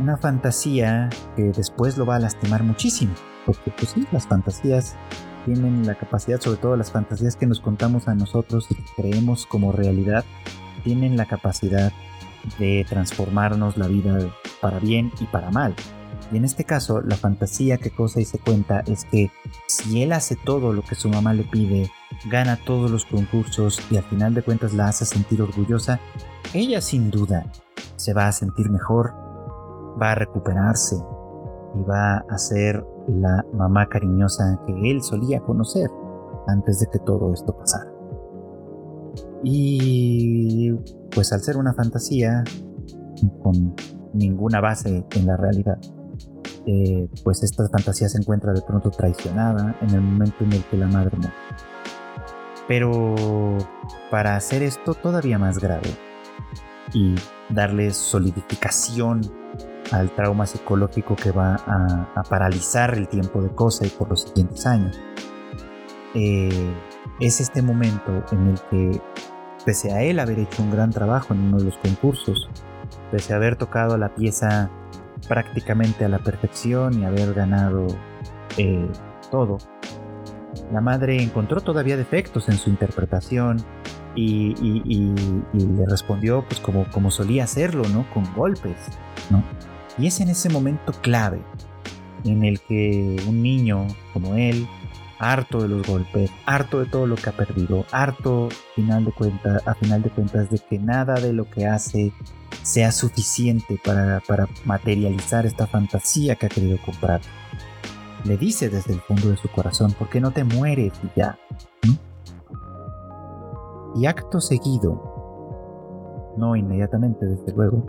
A: una fantasía que después lo va a lastimar muchísimo. Porque pues sí, las fantasías tienen la capacidad, sobre todo las fantasías que nos contamos a nosotros y creemos como realidad, tienen la capacidad de transformarnos la vida para bien y para mal. Y en este caso, la fantasía que Cosa se cuenta es que si él hace todo lo que su mamá le pide, gana todos los concursos y al final de cuentas la hace sentir orgullosa, ella sin duda se va a sentir mejor, va a recuperarse y va a ser la mamá cariñosa que él solía conocer antes de que todo esto pasara. Y pues al ser una fantasía con ninguna base en la realidad, eh, pues esta fantasía se encuentra de pronto traicionada en el momento en el que la madre muere. Pero para hacer esto todavía más grave y darle solidificación al trauma psicológico que va a, paralizar el tiempo de cosa y por los siguientes años, eh, es este momento en el que, pese a él haber hecho un gran trabajo en uno de los concursos, pese a haber tocado la pieza prácticamente a la perfección y haber ganado eh, todo, la madre encontró todavía defectos en su interpretación y, le respondió pues como, como solía hacerlo, ¿no? Con golpes, ¿no? Y es en ese momento clave en el que un niño como él, harto de los golpes, harto de todo lo que ha perdido, harto final de cuentas, a final de cuentas de que nada de lo que hace sea suficiente para, materializar esta fantasía que ha querido comprar. Le dice desde el fondo de su corazón, ¿por qué no te mueres ya? Y acto seguido, no inmediatamente desde luego,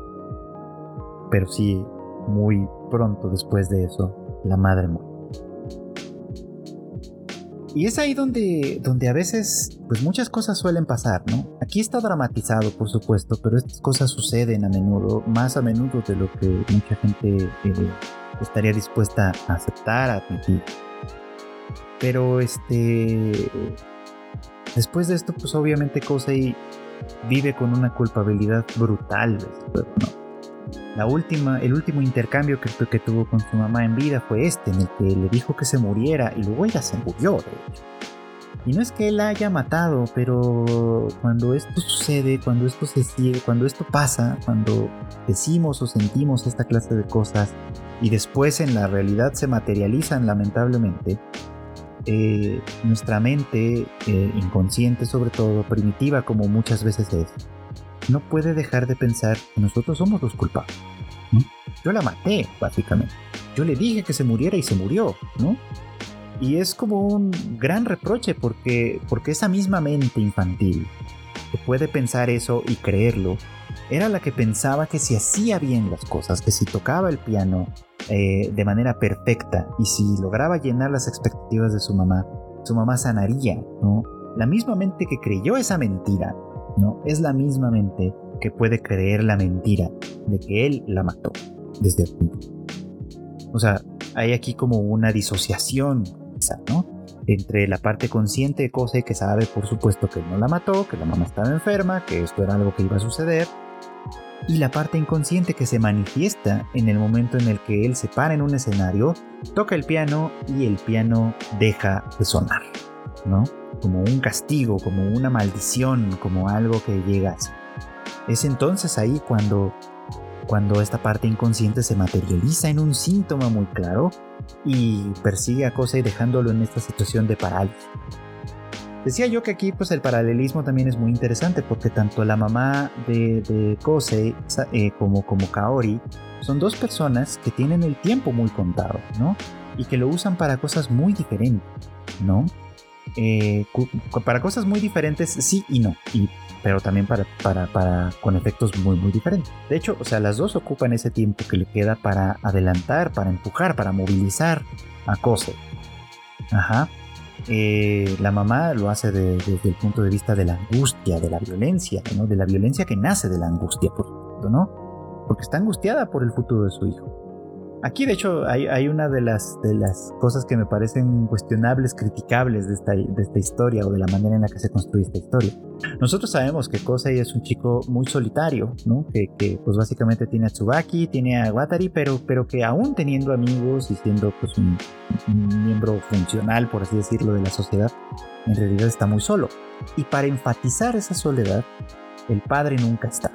A: pero sí muy pronto después de eso, la madre muere. Y es ahí donde, donde a veces, pues muchas cosas suelen pasar, ¿no? Aquí está dramatizado, por supuesto, pero estas cosas suceden a menudo, más a menudo de lo que mucha gente eh, estaría dispuesta a aceptar, a admitir. Pero este. Después de esto, pues obviamente Kosei vive con una culpabilidad brutal ¿no? La última, el último intercambio que, tuvo con su mamá en vida fue este, en el que le dijo que se muriera y luego ella se murió, de hecho. Y no es que él la haya matado, pero cuando esto sucede, cuando esto se sigue, cuando esto pasa, cuando decimos o sentimos esta clase de cosas y después en la realidad se materializan lamentablemente, eh, nuestra mente, eh, inconsciente sobre todo, primitiva como muchas veces es, no puede dejar de pensar que nosotros somos los culpables. Yo la maté, básicamente. Yo le dije que se muriera y se murió, ¿no? Y es como un gran reproche porque, porque esa misma mente infantil que puede pensar eso y creerlo, era la que pensaba que si hacía bien las cosas, que si tocaba el piano eh, de manera perfecta y si lograba llenar las expectativas de su mamá, su mamá sanaría, ¿no? La misma mente que creyó esa mentira ¿no? Es la misma mente que puede creer la mentira de que él la mató desde el punto. O sea, hay aquí como una disociación, ¿no? Entre la parte consciente de Kosei que sabe, por supuesto, que no la mató, que la mamá estaba enferma, que esto era algo que iba a suceder, y la parte inconsciente que se manifiesta en el momento en el que él se para en un escenario, toca el piano y el piano deja de sonar, ¿no? como un castigo, como una maldición, como algo que llega así. Es entonces ahí cuando, cuando esta parte inconsciente se materializa en un síntoma muy claro y persigue a Kosei dejándolo en esta situación de parálisis. Decía yo que aquí pues el paralelismo también es muy interesante porque tanto la mamá de, de Kosei eh, como, como Kaori son dos personas que tienen el tiempo muy contado, ¿no? Y que lo usan para cosas muy diferentes, ¿no? Eh, para cosas muy diferentes, sí y no. Y pero también para, para, para, con efectos muy, muy diferentes. De hecho, o sea, las dos ocupan ese tiempo que le queda para adelantar, para empujar, para movilizar a Kose. Ajá. Eh, la mamá lo hace desde el punto de vista de la angustia, de la violencia, ¿no? de la violencia que nace de la angustia, por supuesto, ¿no? Porque está angustiada por el futuro de su hijo. Aquí, de hecho, hay, una de las, de las cosas que me parecen cuestionables, criticables de esta, de esta historia o de la manera en la que se construye esta historia. Nosotros sabemos que Kosei es un chico muy solitario, ¿no? Que, que, pues básicamente tiene a Tsubaki, tiene a Watari, pero, pero que aún teniendo amigos y siendo pues un, un miembro funcional, por así decirlo, de la sociedad, en realidad está muy solo. Y para enfatizar esa soledad, el padre nunca está.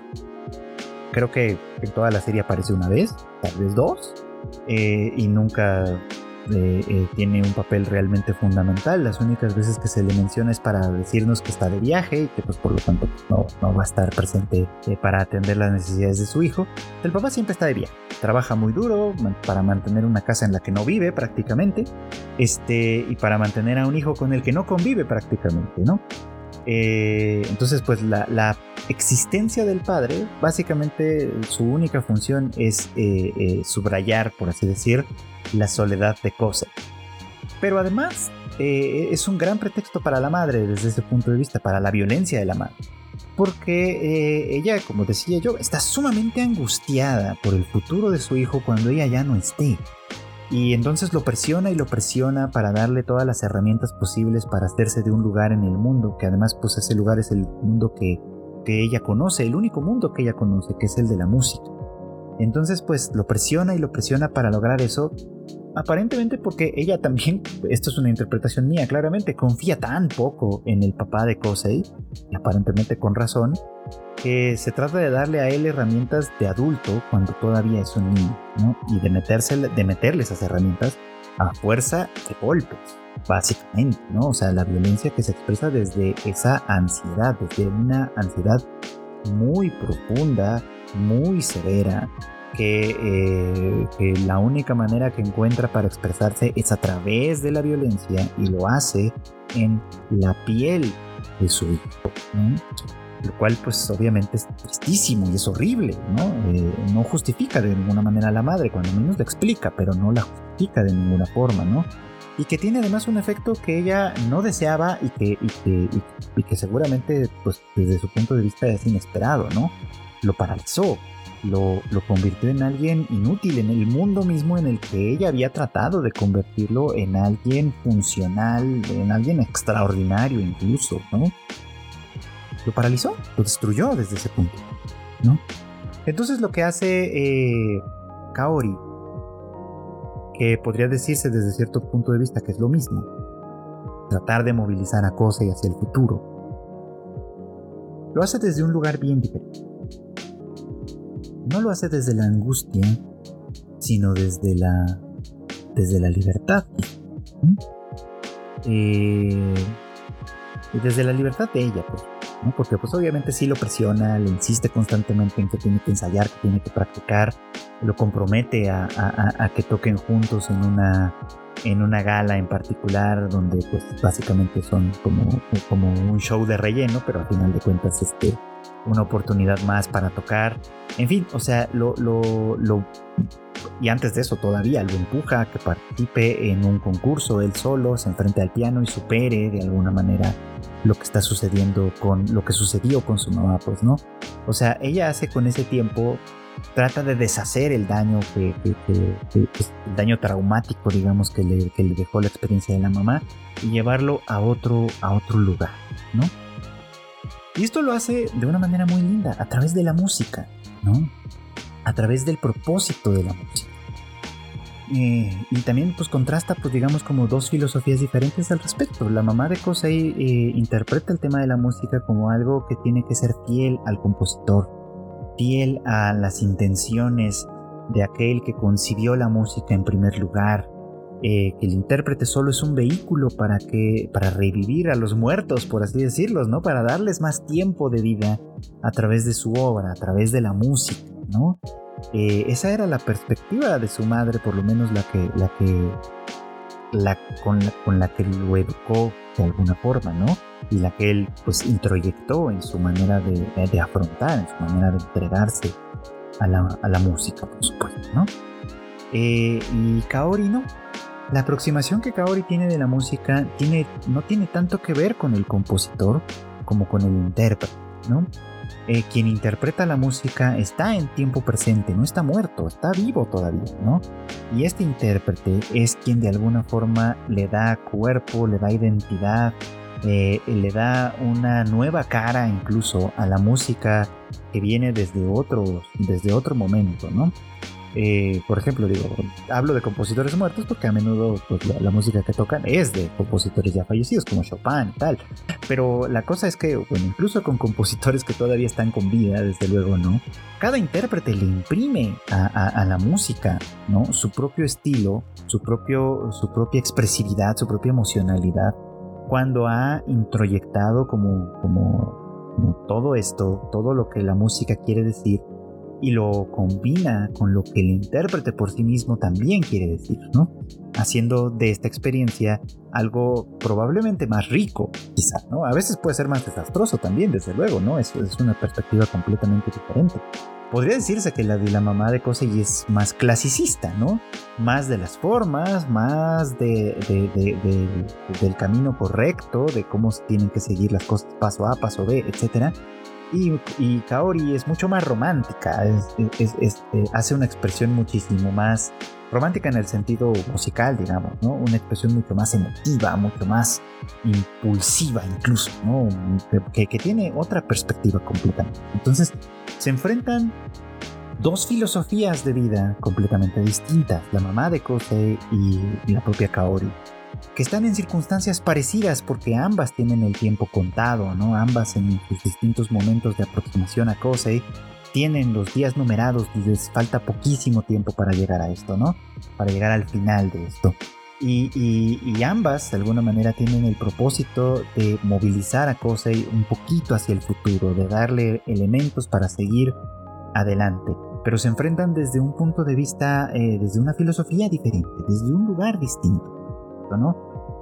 A: Creo que en toda la serie aparece una vez, tal vez dos, eh, y nunca eh, eh, tiene un papel realmente fundamental. Las únicas veces que se le menciona es para decirnos que está de viaje y que pues por lo tanto no, no va a estar presente para atender las necesidades de su hijo. El papá siempre está de viaje, trabaja muy duro para mantener una casa en la que no vive prácticamente, este, y para mantener a un hijo con el que no convive prácticamente, ¿no? Eh, entonces, pues la, existencia del padre, básicamente su única función es eh, eh, subrayar, por así decir, la soledad de Cosa. Pero además es un gran pretexto para la madre desde ese punto de vista, para la violencia de la madre. Porque ella, como decía yo, está sumamente angustiada por el futuro de su hijo cuando ella ya no esté. Y entonces lo presiona y lo presiona para darle todas las herramientas posibles para hacerse de un lugar en el mundo, que además pues ese lugar es el mundo que, que ella conoce, el único mundo que ella conoce, que es el de la música. Entonces pues lo presiona y lo presiona para lograr eso, aparentemente porque ella también, *laughs* esto es una interpretación mía claramente, confía tan poco en el papá de Kosei, y aparentemente con razón, que se trata de darle a él herramientas de adulto cuando todavía es un niño, ¿no? Y de, meterse, de meterle esas herramientas a fuerza de golpes, básicamente, ¿no? O sea, la violencia que se expresa desde esa ansiedad, desde una ansiedad muy profunda, muy severa, que, eh, que, la única manera que encuentra para expresarse es a través de la violencia y lo hace en la piel de su hijo. ¿no? Lo cual pues obviamente es tristísimo y es horrible, ¿no? Eh, no justifica de ninguna manera a la madre, cuando menos la explica, pero no la justifica de ninguna forma, ¿no? Y que tiene además un efecto que ella no deseaba y que, y que, seguramente pues desde su punto de vista es inesperado, ¿no? Lo paralizó, lo, lo, convirtió en alguien inútil en el mundo mismo en el que ella había tratado de convertirlo en alguien funcional, en alguien extraordinario incluso, ¿no? Lo paralizó, lo destruyó desde ese punto, ¿no? Entonces lo que hace eh, Kaori, que podría decirse desde cierto punto de vista que es lo mismo, tratar de movilizar a Kosei hacia el futuro, lo hace desde un lugar bien diferente. No lo hace desde la angustia, sino desde la, desde la libertad. Eh, y desde la libertad de ella, pues. Porque pues obviamente sí lo presiona, le insiste constantemente en que tiene que ensayar, que tiene que practicar, lo compromete a, que toquen juntos en una, en una gala en particular donde pues básicamente son como, como un show de relleno, pero al final de cuentas este, una oportunidad más para tocar. En fin, o sea, lo, lo, lo y antes de eso todavía lo empuja a que participe en un concurso él solo, se enfrente al piano y supere de alguna manera lo que está sucediendo con lo que sucedió con su mamá, pues, ¿no? O sea, ella hace con ese tiempo, trata de deshacer el daño que, pues, el daño traumático, digamos, que le, que le dejó la experiencia de la mamá y llevarlo a otro, a otro lugar, ¿no? Y esto lo hace de una manera muy linda, a través de la música, ¿no? A través del propósito de la música. Eh, y también pues contrasta pues digamos como dos filosofías diferentes al respecto. La mamá de Kosei eh, interpreta el tema de la música como algo que tiene que ser fiel al compositor, fiel a las intenciones de aquel que concibió la música en primer lugar, eh, que el intérprete solo es un vehículo para que para revivir a los muertos, por así decirlos, ¿no? Para darles más tiempo de vida a través de su obra, a través de la música, ¿no? Eh, esa era la perspectiva de su madre, por lo menos la que, la que, la, con, la, con la que lo educó de alguna forma, ¿no? Y la que él pues introyectó en su manera de, afrontar, en su manera de entregarse a la, música, por supuesto, ¿no? Eh, y Kaori no. La aproximación que Kaori tiene de la música tiene, no tiene tanto que ver con el compositor como con el intérprete, ¿no? Eh, quien interpreta la música está en tiempo presente, no está muerto, está vivo todavía, ¿no? Y este intérprete es quien de alguna forma le da cuerpo, le da identidad, eh, le da una nueva cara incluso a la música que viene desde otro, desde otro momento, ¿no? Eh, por ejemplo, digo, hablo de compositores muertos porque a menudo pues, la, música que tocan es de compositores ya fallecidos, como Chopin y tal. Pero la cosa es que, bueno, incluso con compositores que todavía están con vida, desde luego, ¿no? Cada intérprete le imprime a, la música, ¿no? Su propio estilo, su, propio, su propia expresividad, su propia emocionalidad, cuando ha introyectado como, como todo esto, todo lo que la música quiere decir y lo combina con lo que el intérprete por sí mismo también quiere decir, ¿no? Haciendo de esta experiencia algo probablemente más rico, quizá, ¿no? A veces puede ser más desastroso también, desde luego, ¿no? Es, es una perspectiva completamente diferente. Podría decirse que la de la mamá de Kosei es más clasicista, ¿no? Más de las formas, más de, del camino correcto, de cómo tienen que seguir las cosas paso A, paso B, etcétera y, Kaori es mucho más romántica, eh, hace una expresión muchísimo más romántica en el sentido musical, digamos, ¿no? Una expresión mucho más emotiva, mucho más impulsiva incluso, ¿no? Que, tiene otra perspectiva completamente. Entonces, se enfrentan dos filosofías de vida completamente distintas, la mamá de Kosei y la propia Kaori que están en circunstancias parecidas porque ambas tienen el tiempo contado, ¿no? Ambas en sus distintos momentos de aproximación a Kosei tienen los días numerados y les falta poquísimo tiempo para llegar a esto, ¿no? Para llegar al final de esto. Y, ambas de alguna manera tienen el propósito de movilizar a Kosei un poquito hacia el futuro, de darle elementos para seguir adelante. Pero se enfrentan desde un punto de vista, eh, desde una filosofía diferente, desde un lugar distinto.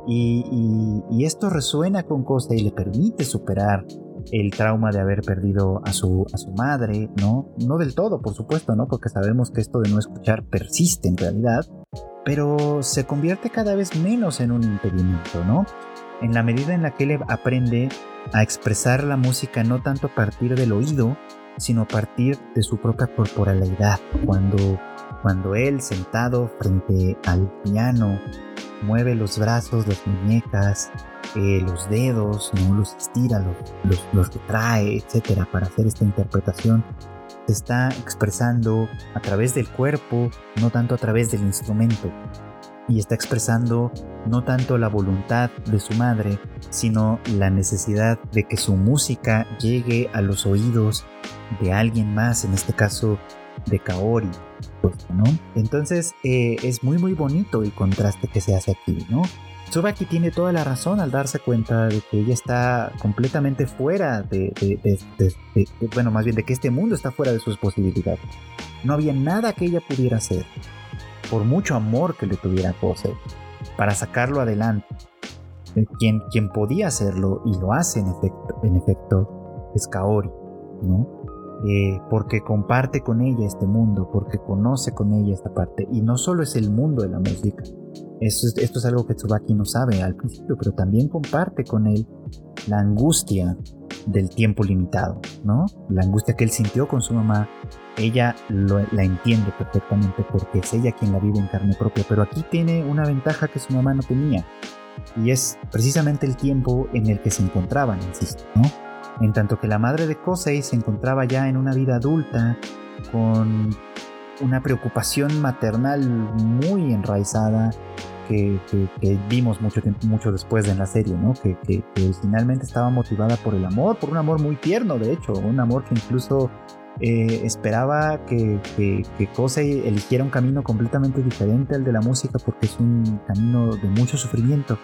A: Y, esto resuena con Costa y le permite superar el trauma de haber perdido a su, a su madre, ¿no? No del todo, por supuesto, ¿no? Porque sabemos que esto de no escuchar persiste en realidad, pero se convierte cada vez menos en un impedimento, ¿no? En la medida en la que él aprende a expresar la música no tanto a partir del oído, sino a partir de su propia corporalidad. Cuando, cuando él sentado frente al piano mueve los brazos, las muñecas, eh, los dedos, ¿no? los estira, los, los, los retrae, etcétera, para hacer esta interpretación. Se está expresando a través del cuerpo, no tanto a través del instrumento. Y está expresando no tanto la voluntad de su madre, sino la necesidad de que su música llegue a los oídos de alguien más, en este caso de Kaori, Entonces eh, es muy muy bonito el contraste que se hace aquí, ¿no? Tsubaki tiene toda la razón al darse cuenta de que ella está completamente fuera de, bueno, más bien de que este mundo está fuera de sus posibilidades. No había nada que ella pudiera hacer, por mucho amor que le tuviera Kose, para sacarlo adelante. Eh, quien, quien podía hacerlo y lo hace en efecto, en efecto es Kaori, ¿no? Eh, porque comparte con ella este mundo, porque conoce con ella esta parte. Y no solo es el mundo de la música, esto es, esto es algo que Tsubaki no sabe al principio, pero también comparte con él la angustia del tiempo limitado, ¿no? La angustia que él sintió con su mamá, ella la entiende perfectamente porque es ella quien la vive en carne propia, pero aquí tiene una ventaja que su mamá no tenía, y es precisamente el tiempo en el que se encontraban, insisto, ¿no? En tanto que la madre de Kosei se encontraba ya en una vida adulta con una preocupación maternal muy enraizada que, vimos mucho mucho después en la serie, ¿no? Que, originalmente estaba motivada por el amor, por un amor muy tierno, de hecho, un amor que incluso eh, esperaba que, que, que Kosei eligiera un camino completamente diferente al de la música porque es un camino de mucho sufrimiento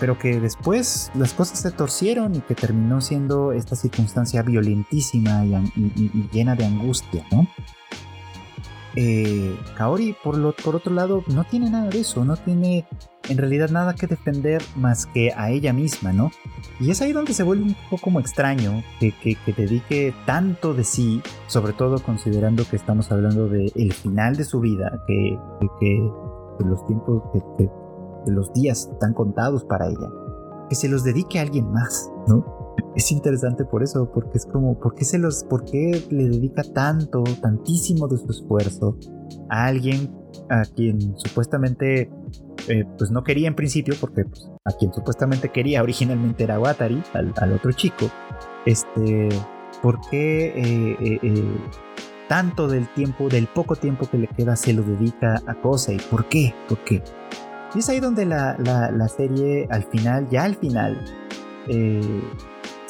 A: pero que después las cosas se torcieron y que terminó siendo esta circunstancia violentísima y, llena de angustia, ¿no? Eh, Kaori, por, otro lado, no tiene nada de eso, no tiene en realidad nada que defender más que a ella misma, ¿no? Y es ahí donde se vuelve un poco como extraño que, dedique tanto de sí, sobre todo considerando que estamos hablando del el final de su vida, que, que, los tiempos, que, los días están contados para ella, que se los dedique a alguien más, ¿no? Es interesante por eso, porque es como, ¿por qué, se los, ¿por qué le dedica tanto, tantísimo de su esfuerzo a alguien a quien supuestamente eh, pues no quería en principio, porque pues, a quien supuestamente quería originalmente era Watari, al, otro chico, este, ¿por qué eh, eh, tanto del tiempo, del poco tiempo que le queda, se lo dedica a Kosei? ¿Por qué? ¿Por qué? Y es ahí donde la, la serie al final, ya al final,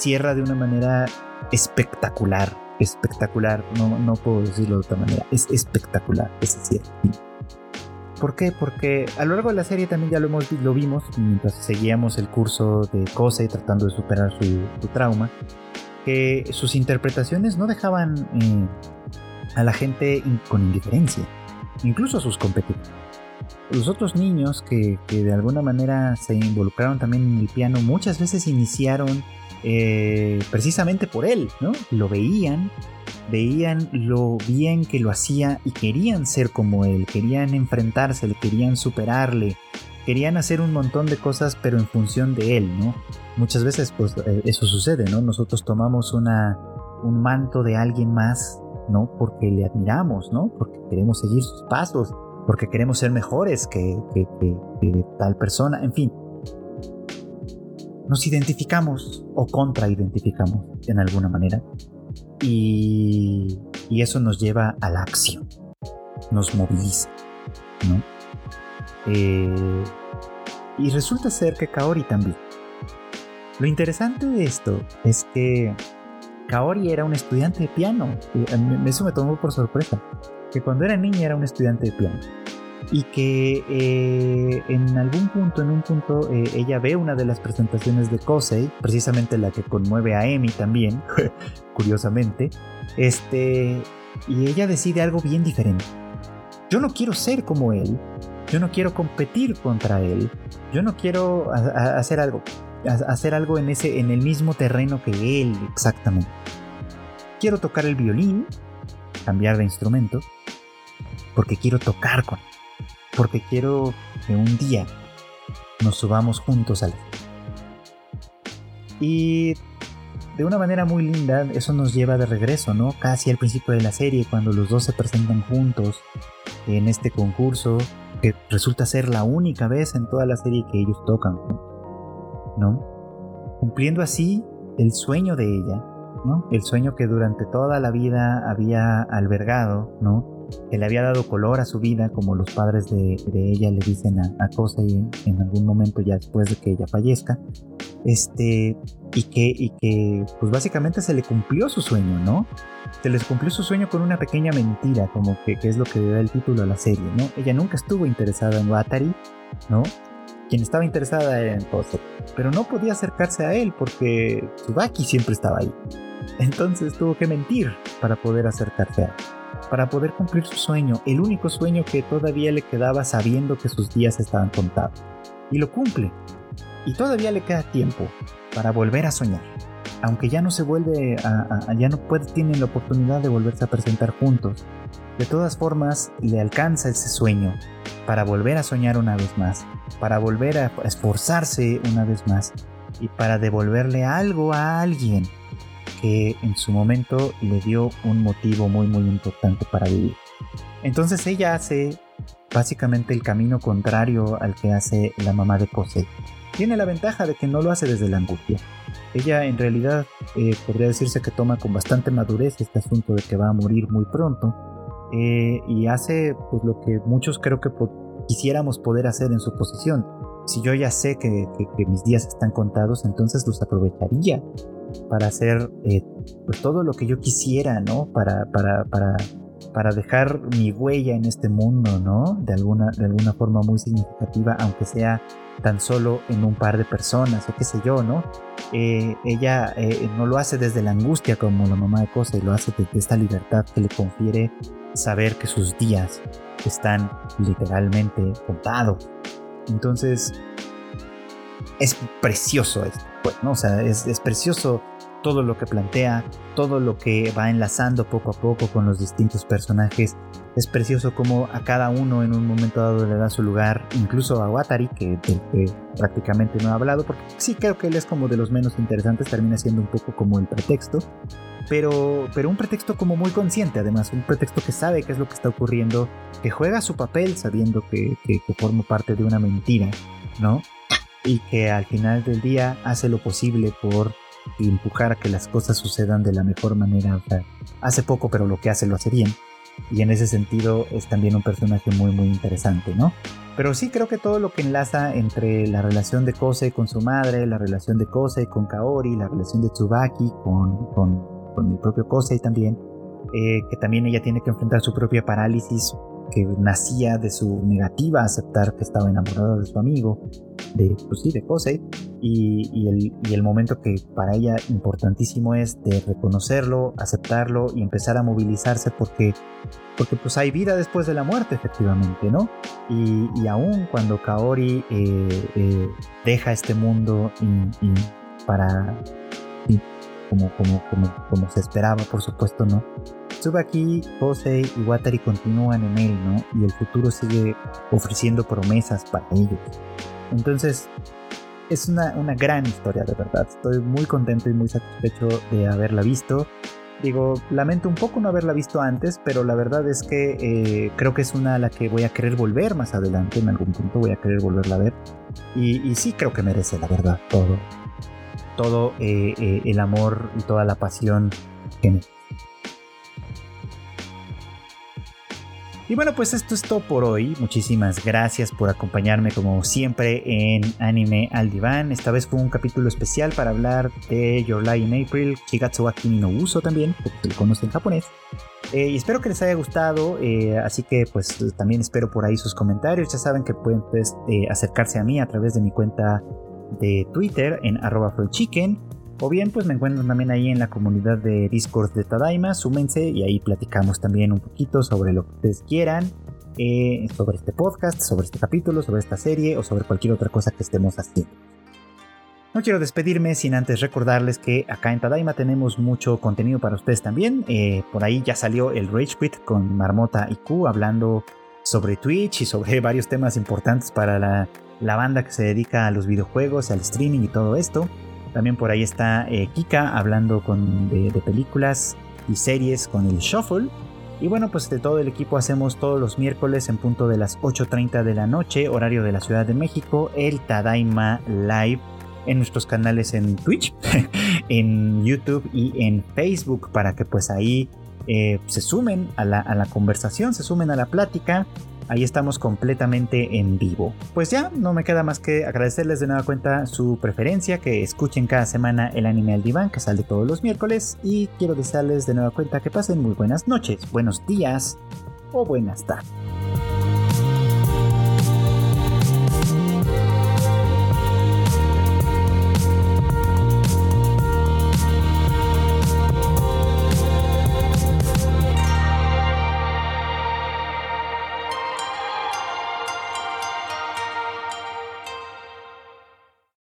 A: cierra de una manera espectacular. Espectacular, no, no puedo decirlo de otra manera. Es espectacular ese cierre. ¿Por qué? Porque a lo largo de la serie también ya lo, hemos, lo vimos mientras seguíamos el curso de Kosei tratando de superar su, trauma, que sus interpretaciones no dejaban eh, a la gente con indiferencia, incluso a sus competidores. Los otros niños que, que, de alguna manera se involucraron también en el piano muchas veces iniciaron eh, precisamente por él, ¿no? Lo veían, veían lo bien que lo hacía y querían ser como él, querían enfrentarse, querían superarle, querían hacer un montón de cosas pero en función de él, ¿no? Muchas veces pues eh, eso sucede, ¿no? Nosotros tomamos una, un manto de alguien más, ¿no? Porque le admiramos, ¿no? Porque queremos seguir sus pasos, porque queremos ser mejores que, que tal persona, en fin nos identificamos o contraidentificamos en alguna manera y, eso nos lleva a la acción, nos moviliza, ¿no? Eh, y resulta ser que Kaori también. Lo interesante de esto es que Kaori era un estudiante de piano. Eso me tomó por sorpresa. Que cuando era niña era un estudiante de piano y que eh, en algún punto, en un punto, eh, ella ve una de las presentaciones de Kosei, precisamente la que conmueve a Emi también, *laughs* curiosamente, este, y ella decide algo bien diferente. Yo no quiero ser como él, yo no quiero competir contra él, yo no quiero hacer algo, hacer algo en ese, en el mismo terreno que él exactamente. Quiero tocar el violín, cambiar de instrumento, porque quiero tocar con él porque quiero que un día nos subamos juntos al... Y de una manera muy linda, eso nos lleva de regreso, ¿no? Casi al principio de la serie, cuando los dos se presentan juntos en este concurso, que resulta ser la única vez en toda la serie que ellos tocan, ¿no? Cumpliendo así el sueño de ella, ¿no? El sueño que durante toda la vida había albergado, ¿no? Que le había dado color a su vida, como los padres de, ella le dicen a, a en algún momento ya después de que ella fallezca, este, y que, y que pues básicamente se le cumplió su sueño, ¿no? Se les cumplió su sueño con una pequeña mentira, como que, es lo que da el título a la serie, ¿no? Ella nunca estuvo interesada en Watari, ¿no? Quien estaba interesada era en Kosei, pero no podía acercarse a él porque Tsubaki siempre estaba ahí. Entonces tuvo que mentir para poder acercarse a él para poder cumplir su sueño, el único sueño que todavía le quedaba sabiendo que sus días estaban contados. Y lo cumple. Y todavía le queda tiempo para volver a soñar. Aunque ya no se vuelve a, ya no puede, tienen la oportunidad de volverse a presentar juntos. De todas formas, le alcanza ese sueño para volver a soñar una vez más, para volver a esforzarse una vez más y para devolverle algo a alguien que en su momento le dio un motivo muy muy importante para vivir. Entonces ella hace básicamente el camino contrario al que hace la mamá de Kosei. Tiene la ventaja de que no lo hace desde la angustia. Ella en realidad eh, podría decirse que toma con bastante madurez este asunto de que va a morir muy pronto eh, y hace pues lo que muchos creo que quisiéramos poder hacer en su posición. Si yo ya sé que mis días están contados, entonces los aprovecharía para hacer eh, pues todo lo que yo quisiera, ¿no? Para, para, para, para dejar mi huella en este mundo, ¿no? De alguna, de alguna forma muy significativa, aunque sea tan solo en un par de personas, o qué sé yo, ¿no? Eh, ella eh, no lo hace desde la angustia como la mamá de Cosa, lo hace desde esta libertad que le confiere saber que sus días están literalmente contados. Entonces, es precioso esto, pues, ¿no? O sea, es, es precioso todo lo que plantea, todo lo que va enlazando poco a poco con los distintos personajes. Es precioso como a cada uno en un momento dado le da su lugar, incluso a Watari, que, prácticamente no ha hablado, porque sí creo que él es como de los menos interesantes, termina siendo un poco como el pretexto, pero, pero un pretexto como muy consciente, además, un pretexto que sabe qué es lo que está ocurriendo, que juega su papel sabiendo que, que, que forma parte de una mentira, ¿no? Y que al final del día hace lo posible por empujar a que las cosas sucedan de la mejor manera. hace poco, pero lo que hace lo hace bien. Y en ese sentido es también un personaje muy, muy interesante, ¿no? Pero sí creo que todo lo que enlaza entre la relación de Kosei con su madre, la relación de Kosei con Kaori, la relación de Tsubaki con, con, con el propio Kosei también, eh, que también ella tiene que enfrentar su propia parálisis que nacía de su negativa a aceptar que estaba enamorada de su amigo, de, pues sí, de Kosei, y, el, momento que para ella importantísimo es de reconocerlo, aceptarlo y empezar a movilizarse porque, porque pues hay vida después de la muerte efectivamente, ¿no? Y, aún cuando Kaori eh, eh, deja este mundo para... como se esperaba, por supuesto, ¿no? Tsubaki, Kosei y Watari continúan en él, ¿no? Y el futuro sigue ofreciendo promesas para ellos. Entonces, es una, una gran historia, de verdad. Estoy muy contento y muy satisfecho de haberla visto. Digo, lamento un poco no haberla visto antes, pero la verdad es que eh, creo que es una a la que voy a querer volver más adelante, en algún punto voy a querer volverla a ver. Y, y sí creo que merece, la verdad, todo. Todo eh, eh, el amor y toda la pasión que me Y bueno, pues esto es todo por hoy. Muchísimas gracias por acompañarme como siempre en Anime al Diván. Esta vez fue un capítulo especial para hablar de Your Lie in April, Shigatsu wa Uso también, porque lo conoce en japonés. Eh, y espero que les haya gustado, eh, así que pues también espero por ahí sus comentarios. Ya saben que pueden pues, eh, acercarse a mí a través de mi cuenta de Twitter en arroba o bien, pues me encuentran también ahí en la comunidad de Discord de Tadaima. Súmense y ahí platicamos también un poquito sobre lo que ustedes quieran. Eh, sobre este podcast, sobre este capítulo, sobre esta serie o sobre cualquier otra cosa que estemos haciendo. No quiero despedirme sin antes recordarles que acá en Tadaima tenemos mucho contenido para ustedes también. Eh, por ahí ya salió el Rage Quit con Marmota y Q hablando sobre Twitch y sobre *laughs* varios temas importantes para la, la banda que se dedica a los videojuegos, al streaming y todo esto. También por ahí está eh, Kika hablando con, de, películas y series con el Shuffle. Y bueno, pues de todo el equipo hacemos todos los miércoles en punto de las 8.30 de la noche, horario de la Ciudad de México, el Tadaima Live en nuestros canales en Twitch, *laughs* en YouTube y en Facebook para que pues ahí eh, se sumen a la, a la conversación, se sumen a la plática Ahí estamos completamente en vivo. Pues ya, no me queda más que agradecerles de nueva cuenta su preferencia, que escuchen cada semana el anime al diván que sale todos los miércoles y quiero desearles de nueva cuenta que pasen muy buenas noches, buenos días o buenas tardes.